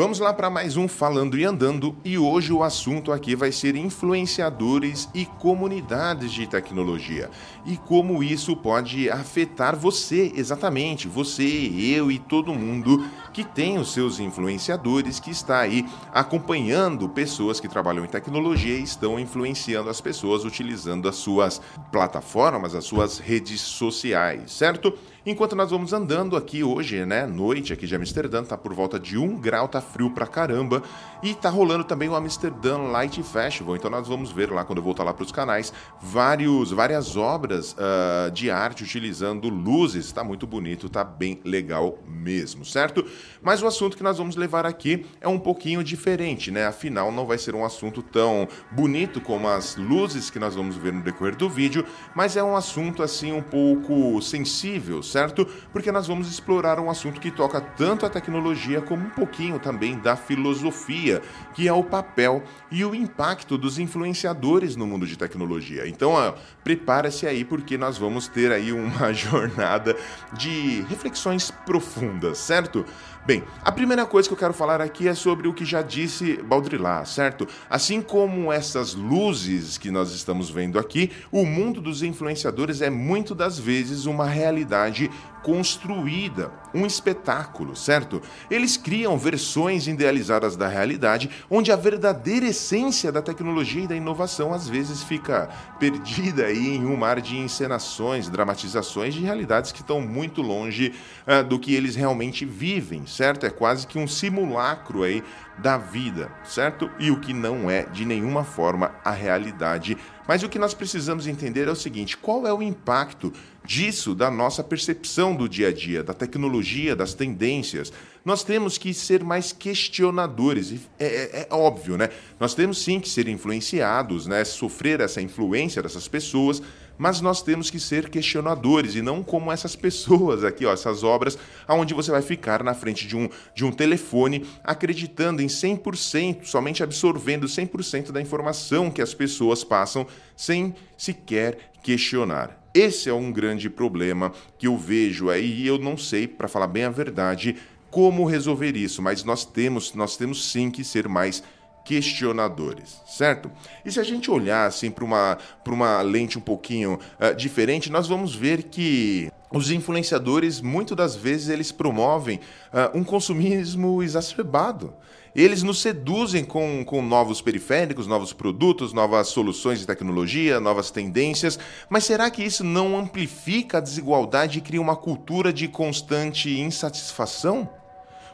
Vamos lá para mais um Falando e Andando e hoje o assunto aqui vai ser influenciadores e comunidades de tecnologia e como isso pode afetar você, exatamente, você, eu e todo mundo que tem os seus influenciadores que está aí acompanhando pessoas que trabalham em tecnologia e estão influenciando as pessoas utilizando as suas plataformas, as suas redes sociais, certo? Enquanto nós vamos andando aqui hoje, né, noite aqui de Amsterdã, tá por volta de um grau, tá frio pra caramba, e tá rolando também o Amsterdã Light Festival, então nós vamos ver lá, quando eu voltar lá para os canais, vários, várias obras uh, de arte utilizando luzes, tá muito bonito, tá bem legal mesmo, certo? Mas o assunto que nós vamos levar aqui é um pouquinho diferente, né, afinal não vai ser um assunto tão bonito como as luzes que nós vamos ver no decorrer do vídeo, mas é um assunto assim um pouco sensível, certo? Porque nós vamos explorar um assunto que toca tanto a tecnologia como um pouquinho também da filosofia, que é o papel e o impacto dos influenciadores no mundo de tecnologia. Então, prepara-se aí porque nós vamos ter aí uma jornada de reflexões profundas, certo? Bem, a primeira coisa que eu quero falar aqui é sobre o que já disse Baudrillard, certo? Assim como essas luzes que nós estamos vendo aqui, o mundo dos influenciadores é muito das vezes uma realidade 이. Construída, um espetáculo, certo? Eles criam versões idealizadas da realidade, onde a verdadeira essência da tecnologia e da inovação às vezes fica perdida aí em um mar de encenações, dramatizações de realidades que estão muito longe uh, do que eles realmente vivem, certo? É quase que um simulacro aí da vida, certo? E o que não é de nenhuma forma a realidade. Mas o que nós precisamos entender é o seguinte: qual é o impacto disso da nossa percepção do dia a dia, da tecnologia, das tendências? Nós temos que ser mais questionadores. É, é, é óbvio, né? Nós temos sim que ser influenciados, né? Sofrer essa influência dessas pessoas mas nós temos que ser questionadores e não como essas pessoas aqui, ó, essas obras, aonde você vai ficar na frente de um, de um telefone acreditando em 100%, somente absorvendo 100% da informação que as pessoas passam sem sequer questionar. Esse é um grande problema que eu vejo aí e eu não sei, para falar bem a verdade, como resolver isso, mas nós temos, nós temos sim que ser mais questionadores, certo? E se a gente olhar assim para uma, uma lente um pouquinho uh, diferente, nós vamos ver que os influenciadores, muitas das vezes, eles promovem uh, um consumismo exacerbado. Eles nos seduzem com, com novos periféricos, novos produtos, novas soluções de tecnologia, novas tendências, mas será que isso não amplifica a desigualdade e cria uma cultura de constante insatisfação?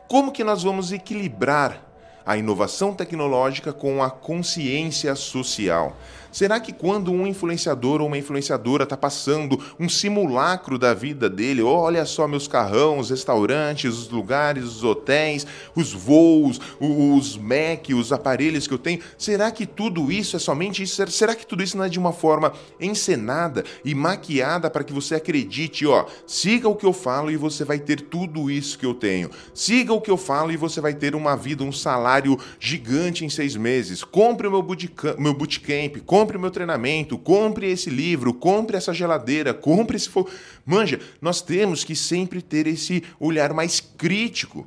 Como que nós vamos equilibrar a inovação tecnológica com a consciência social. Será que quando um influenciador ou uma influenciadora está passando um simulacro da vida dele, olha só meus carrão, os restaurantes, os lugares, os hotéis, os voos, os Mac, os aparelhos que eu tenho, será que tudo isso é somente isso? Será que tudo isso não é de uma forma encenada e maquiada para que você acredite, ó, siga o que eu falo e você vai ter tudo isso que eu tenho. Siga o que eu falo e você vai ter uma vida, um salário gigante em seis meses. Compre o meu bootcamp, meu bootcamp compre compre o meu treinamento, compre esse livro, compre essa geladeira, compre esse fogo. Manja, nós temos que sempre ter esse olhar mais crítico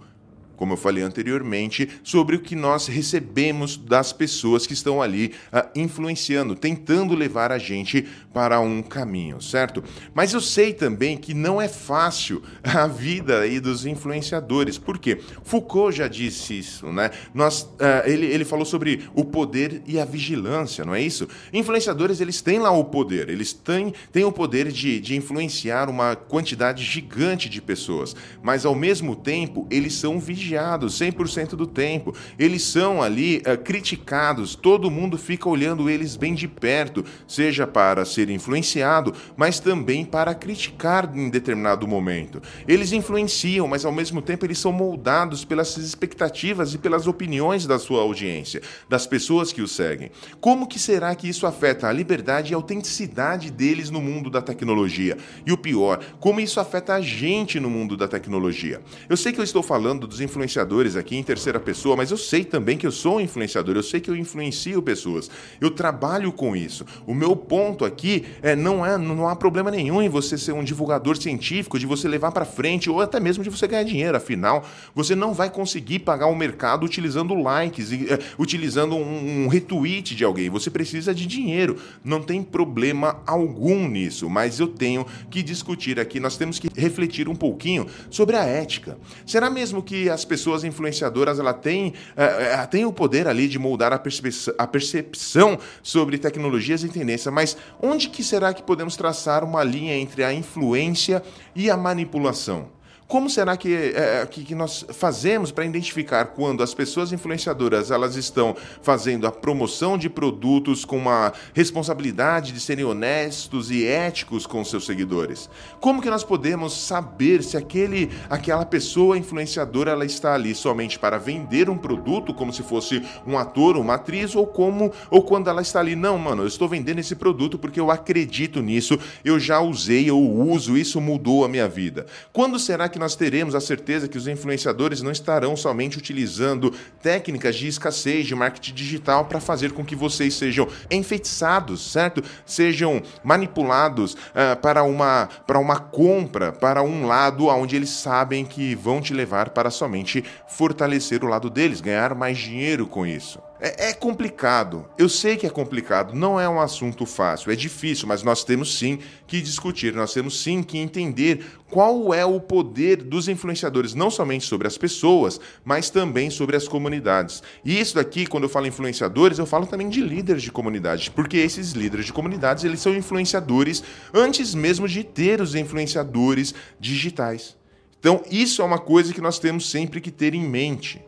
como eu falei anteriormente, sobre o que nós recebemos das pessoas que estão ali uh, influenciando, tentando levar a gente para um caminho, certo? Mas eu sei também que não é fácil a vida aí dos influenciadores, porque Foucault já disse isso, né? Nós, uh, ele, ele falou sobre o poder e a vigilância, não é isso? Influenciadores, eles têm lá o poder, eles têm, têm o poder de, de influenciar uma quantidade gigante de pessoas, mas ao mesmo tempo, eles são vigilantes vigiados 100% do tempo. Eles são ali uh, criticados, todo mundo fica olhando eles bem de perto, seja para ser influenciado, mas também para criticar em determinado momento. Eles influenciam, mas ao mesmo tempo eles são moldados pelas expectativas e pelas opiniões da sua audiência, das pessoas que o seguem. Como que será que isso afeta a liberdade e a autenticidade deles no mundo da tecnologia? E o pior, como isso afeta a gente no mundo da tecnologia? Eu sei que eu estou falando dos influenciadores influenciadores aqui em terceira pessoa, mas eu sei também que eu sou um influenciador, eu sei que eu influencio pessoas. Eu trabalho com isso. O meu ponto aqui é não é não há problema nenhum em você ser um divulgador científico, de você levar para frente ou até mesmo de você ganhar dinheiro. Afinal, você não vai conseguir pagar o mercado utilizando likes, é, utilizando um, um retweet de alguém. Você precisa de dinheiro. Não tem problema algum nisso, mas eu tenho que discutir aqui, nós temos que refletir um pouquinho sobre a ética. Será mesmo que as pessoas influenciadoras ela têm, uh, têm o poder ali de moldar a, percepção, a percepção sobre tecnologias e tendência, mas onde que será que podemos traçar uma linha entre a influência e a manipulação? Como será que, é, que, que nós fazemos para identificar quando as pessoas influenciadoras elas estão fazendo a promoção de produtos com uma responsabilidade de serem honestos e éticos com seus seguidores? Como que nós podemos saber se aquele, aquela pessoa influenciadora ela está ali somente para vender um produto, como se fosse um ator uma atriz, ou como ou quando ela está ali, não, mano, eu estou vendendo esse produto porque eu acredito nisso, eu já usei, eu uso, isso mudou a minha vida. Quando será que nós teremos a certeza que os influenciadores não estarão somente utilizando técnicas de escassez, de marketing digital para fazer com que vocês sejam enfeitiçados, certo? Sejam manipulados uh, para, uma, para uma compra, para um lado onde eles sabem que vão te levar para somente fortalecer o lado deles, ganhar mais dinheiro com isso. É, é, complicado. Eu sei que é complicado. Não é um assunto fácil. É difícil, mas nós temos sim que discutir. Nós temos sim que entender qual é o poder dos influenciadores, não somente sobre as pessoas, mas também sobre as comunidades. E isso daqui, quando eu falo influenciadores, eu falo também de líderes de comunidades, porque esses líderes de comunidades eles são influenciadores antes mesmo de ter os influenciadores digitais. Então, isso é uma coisa que nós temos sempre que ter em mente.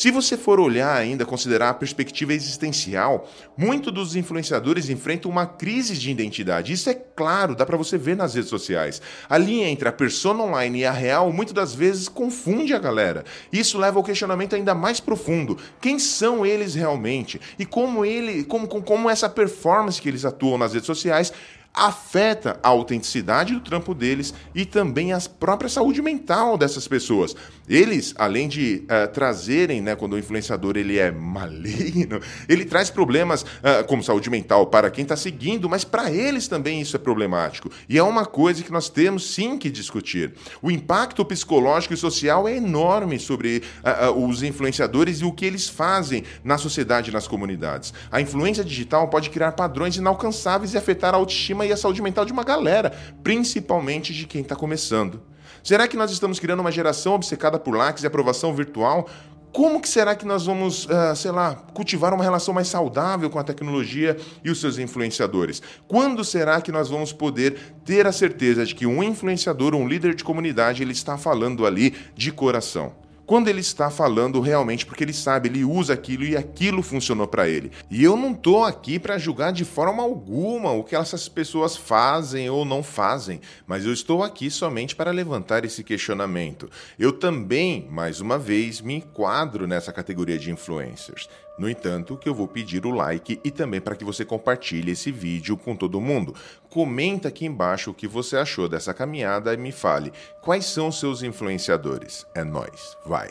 Se você for olhar ainda, considerar a perspectiva existencial, muitos dos influenciadores enfrentam uma crise de identidade. Isso é claro, dá para você ver nas redes sociais. A linha entre a persona online e a real muitas das vezes confunde a galera. Isso leva ao questionamento ainda mais profundo. Quem são eles realmente? E como ele, como, como essa performance que eles atuam nas redes sociais afeta a autenticidade do trampo deles e também a própria saúde mental dessas pessoas. Eles, além de uh, trazerem, né, quando o influenciador ele é maligno, ele traz problemas uh, como saúde mental para quem está seguindo, mas para eles também isso é problemático. E é uma coisa que nós temos sim que discutir. O impacto psicológico e social é enorme sobre uh, os influenciadores e o que eles fazem na sociedade e nas comunidades. A influência digital pode criar padrões inalcançáveis e afetar a autoestima e a saúde mental de uma galera, principalmente de quem está começando. Será que nós estamos criando uma geração obcecada por likes e aprovação virtual? Como que será que nós vamos, uh, sei lá, cultivar uma relação mais saudável com a tecnologia e os seus influenciadores? Quando será que nós vamos poder ter a certeza de que um influenciador, um líder de comunidade, ele está falando ali de coração? Quando ele está falando realmente porque ele sabe, ele usa aquilo e aquilo funcionou para ele. E eu não tô aqui para julgar de forma alguma o que essas pessoas fazem ou não fazem, mas eu estou aqui somente para levantar esse questionamento. Eu também, mais uma vez, me enquadro nessa categoria de influencers. No entanto, que eu vou pedir o like e também para que você compartilhe esse vídeo com todo mundo. Comenta aqui embaixo o que você achou dessa caminhada e me fale quais são seus influenciadores. É nós, vai.